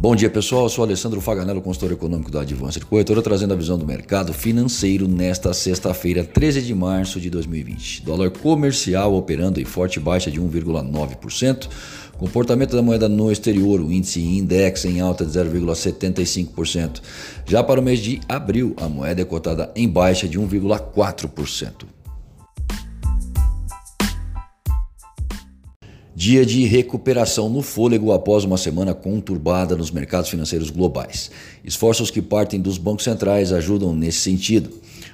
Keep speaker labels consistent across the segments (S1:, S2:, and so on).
S1: Bom dia pessoal, eu sou Alessandro Faganello, consultor econômico da Advancer Corretora, trazendo a visão do mercado financeiro nesta sexta-feira, 13 de março de 2020. Dólar comercial operando em forte baixa de 1,9%. Comportamento da moeda no exterior, o índice index em alta de 0,75%. Já para o mês de abril, a moeda é cotada em baixa de 1,4%. Dia de recuperação no fôlego após uma semana conturbada nos mercados financeiros globais. Esforços que partem dos bancos centrais ajudam nesse sentido.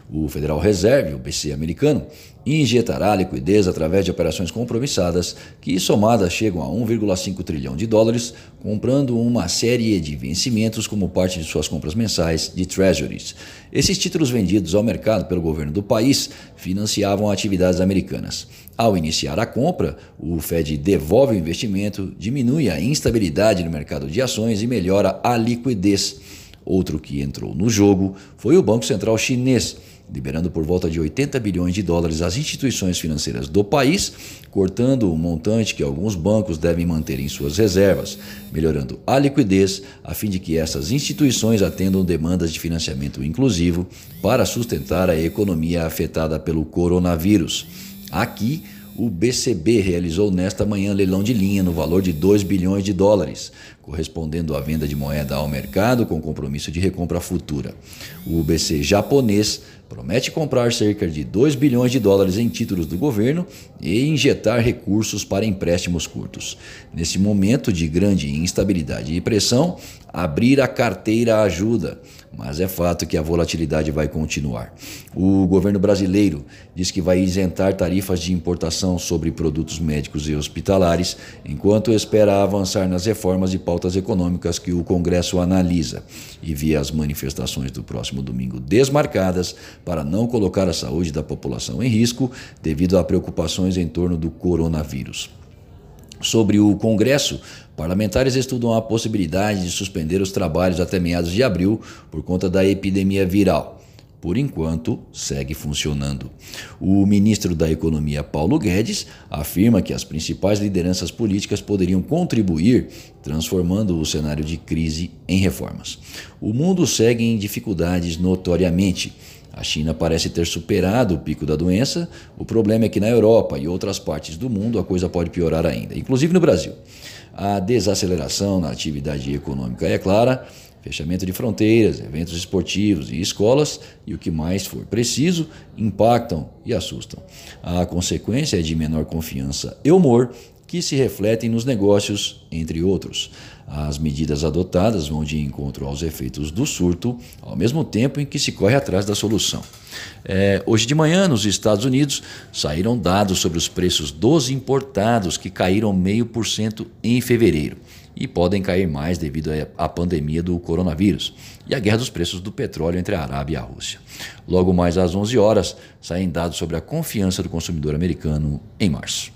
S1: O Federal Reserve, o BC americano, injetará liquidez através de operações compromissadas que, somadas, chegam a 1,5 trilhão de dólares, comprando uma série de vencimentos como parte de suas compras mensais de treasuries. Esses títulos vendidos ao mercado pelo governo do país financiavam atividades americanas. Ao iniciar a compra, o Fed devolve o investimento, diminui a instabilidade no mercado de ações e melhora a liquidez. Outro que entrou no jogo foi o Banco Central Chinês liberando por volta de 80 bilhões de dólares às instituições financeiras do país, cortando o montante que alguns bancos devem manter em suas reservas, melhorando a liquidez a fim de que essas instituições atendam demandas de financiamento inclusivo para sustentar a economia afetada pelo coronavírus. Aqui, o BCB realizou nesta manhã leilão de linha no valor de 2 bilhões de dólares, correspondendo à venda de moeda ao mercado com compromisso de recompra futura. O BC japonês promete comprar cerca de 2 bilhões de dólares em títulos do governo e injetar recursos para empréstimos curtos. Nesse momento de grande instabilidade e pressão, abrir a carteira ajuda, mas é fato que a volatilidade vai continuar. O governo brasileiro diz que vai isentar tarifas de importação sobre produtos médicos e hospitalares, enquanto espera avançar nas reformas e pautas econômicas que o Congresso analisa e via as manifestações do próximo domingo desmarcadas para não colocar a saúde da população em risco devido a preocupações em torno do coronavírus. Sobre o Congresso, parlamentares estudam a possibilidade de suspender os trabalhos até meados de abril por conta da epidemia viral. Por enquanto, segue funcionando. O ministro da Economia, Paulo Guedes, afirma que as principais lideranças políticas poderiam contribuir transformando o cenário de crise em reformas. O mundo segue em dificuldades notoriamente. A China parece ter superado o pico da doença. O problema é que na Europa e outras partes do mundo a coisa pode piorar ainda, inclusive no Brasil. A desaceleração na atividade econômica é clara, fechamento de fronteiras, eventos esportivos e escolas e o que mais for preciso impactam e assustam. A consequência é de menor confiança e humor que se refletem nos negócios, entre outros. As medidas adotadas vão de encontro aos efeitos do surto, ao mesmo tempo em que se corre atrás da solução. É, hoje de manhã, nos Estados Unidos, saíram dados sobre os preços dos importados, que caíram meio por cento em fevereiro e podem cair mais devido à pandemia do coronavírus e à guerra dos preços do petróleo entre a Arábia e a Rússia. Logo mais às 11 horas, saem dados sobre a confiança do consumidor americano em março.